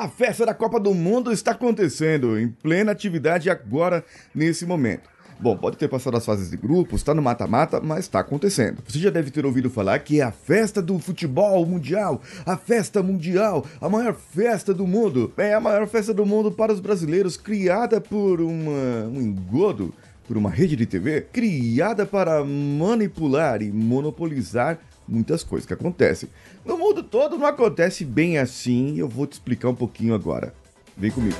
A festa da Copa do Mundo está acontecendo em plena atividade agora, nesse momento. Bom, pode ter passado as fases de grupos, está no mata-mata, mas está acontecendo. Você já deve ter ouvido falar que é a festa do futebol mundial, a festa mundial, a maior festa do mundo. É a maior festa do mundo para os brasileiros, criada por uma, um engodo, por uma rede de TV, criada para manipular e monopolizar muitas coisas que acontecem. No mundo todo não acontece bem assim, eu vou te explicar um pouquinho agora. Vem comigo.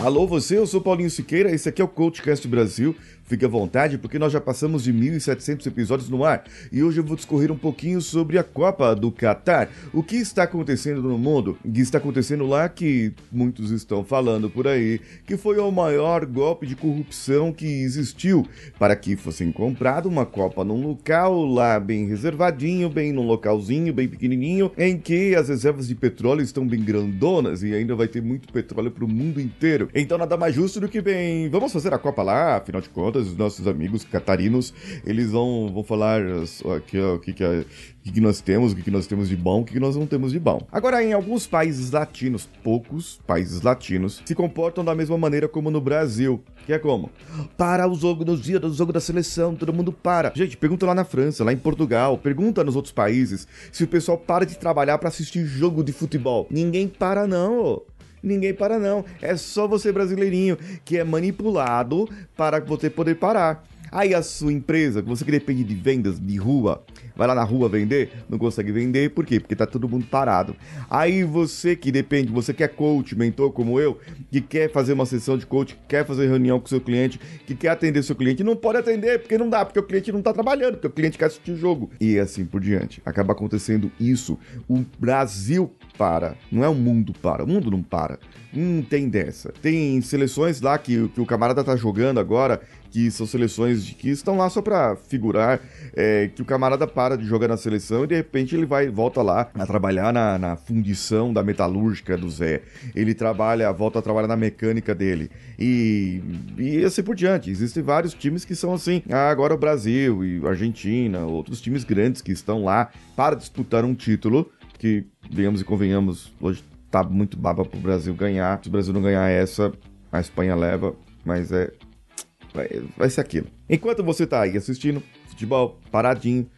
Alô você, eu sou Paulinho Siqueira, esse aqui é o CoachCast Brasil. Fique à vontade, porque nós já passamos de 1.700 episódios no ar e hoje eu vou discorrer um pouquinho sobre a Copa do Catar. O que está acontecendo no mundo? O que está acontecendo lá que muitos estão falando por aí que foi o maior golpe de corrupção que existiu para que fosse comprado uma Copa num local lá bem reservadinho, bem num localzinho, bem pequenininho, em que as reservas de petróleo estão bem grandonas e ainda vai ter muito petróleo para o mundo inteiro. Então nada mais justo do que bem, vamos fazer a Copa lá, afinal de contas os nossos amigos catarinos, eles vão, vão falar o que, é, que, que nós temos, o que, nós temos de bom, o que, nós não temos de bom. Agora, em alguns países latinos, poucos países latinos, se comportam da mesma maneira como no Brasil. Que é como? Para o jogo, nos dias do jogo da seleção, todo mundo para. Gente, pergunta lá na França, lá em Portugal, pergunta nos outros países se o pessoal para de trabalhar para assistir jogo de futebol. Ninguém para, não. Ninguém para não. É só você brasileirinho que é manipulado para você poder parar. Aí a sua empresa, que você que depende de vendas de rua, vai lá na rua vender, não consegue vender, por quê? Porque tá todo mundo parado. Aí você que depende, você que é coach, mentor como eu, que quer fazer uma sessão de coach, quer fazer reunião com seu cliente, que quer atender seu cliente, não pode atender, porque não dá, porque o cliente não tá trabalhando, porque o cliente quer assistir o jogo. E assim por diante. Acaba acontecendo isso. O Brasil para, não é o mundo para, o mundo não para. Não tem dessa. Tem seleções lá que, que o camarada tá jogando agora que são seleções de, que estão lá só para figurar, é, que o camarada para de jogar na seleção e de repente ele vai volta lá a trabalhar na, na fundição da metalúrgica do Zé. Ele trabalha, volta a trabalhar na mecânica dele. E, e assim por diante. Existem vários times que são assim. Ah, agora o Brasil e Argentina, outros times grandes que estão lá para disputar um título que, digamos e convenhamos, hoje tá muito baba pro Brasil ganhar. Se o Brasil não ganhar essa, a Espanha leva, mas é vai, vai ser aquilo. Enquanto você tá aí assistindo futebol, paradinho,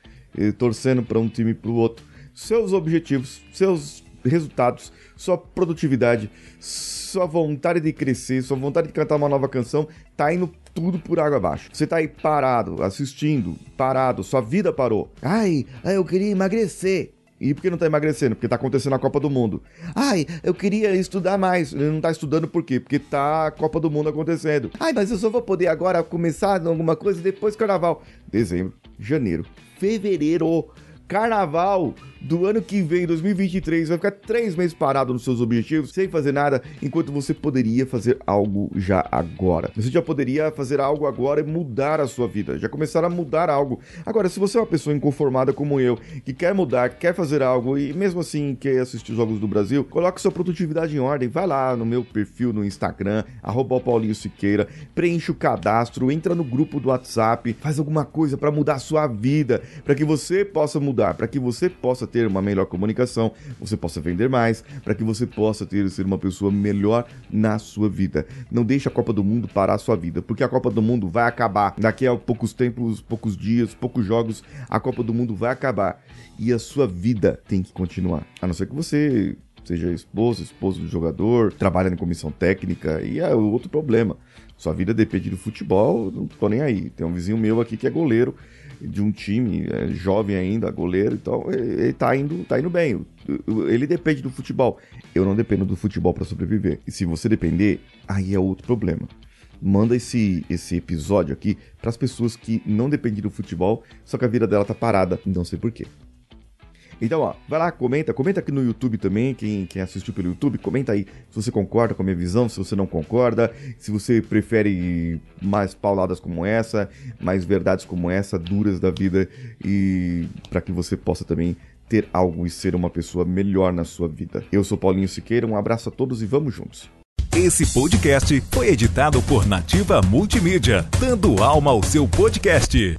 torcendo para um time para o outro, seus objetivos, seus resultados, sua produtividade, sua vontade de crescer, sua vontade de cantar uma nova canção, tá indo tudo por água abaixo. Você tá aí parado, assistindo, parado, sua vida parou. Ai, eu queria emagrecer. E por que não tá emagrecendo? Porque tá acontecendo a Copa do Mundo. Ai, eu queria estudar mais. Ele não tá estudando por quê? Porque tá a Copa do Mundo acontecendo. Ai, mas eu só vou poder agora começar alguma coisa depois do carnaval. Dezembro, janeiro, fevereiro carnaval do ano que vem, 2023, vai ficar três meses parado nos seus objetivos, sem fazer nada, enquanto você poderia fazer algo já agora. Você já poderia fazer algo agora e mudar a sua vida, já começar a mudar algo. Agora, se você é uma pessoa inconformada como eu, que quer mudar, quer fazer algo e mesmo assim quer assistir os Jogos do Brasil, coloque sua produtividade em ordem, vai lá no meu perfil no Instagram, arroba Paulinho Siqueira, preenche o cadastro, entra no grupo do WhatsApp, faz alguma coisa para mudar a sua vida, para que você possa mudar mudar, para que você possa ter uma melhor comunicação, você possa vender mais, para que você possa ter ser uma pessoa melhor na sua vida. Não deixe a Copa do Mundo parar a sua vida, porque a Copa do Mundo vai acabar. Daqui a poucos tempos, poucos dias, poucos jogos, a Copa do Mundo vai acabar e a sua vida tem que continuar. A não ser que você seja esposo, esposo do jogador, trabalha em comissão técnica, e é outro problema. Sua vida depende do futebol, não tô nem aí. Tem um vizinho meu aqui que é goleiro de um time, é jovem ainda, goleiro, então ele, ele tá indo, tá indo bem. Ele depende do futebol. Eu não dependo do futebol para sobreviver. E se você depender, aí é outro problema. Manda esse, esse episódio aqui para as pessoas que não dependem do futebol, só que a vida dela tá parada, não sei porquê. Então, ó, vai lá, comenta, comenta aqui no YouTube também, quem, quem assistiu pelo YouTube, comenta aí se você concorda com a minha visão, se você não concorda, se você prefere mais pauladas como essa, mais verdades como essa, duras da vida, e para que você possa também ter algo e ser uma pessoa melhor na sua vida. Eu sou Paulinho Siqueira, um abraço a todos e vamos juntos. Esse podcast foi editado por Nativa Multimídia, dando alma ao seu podcast.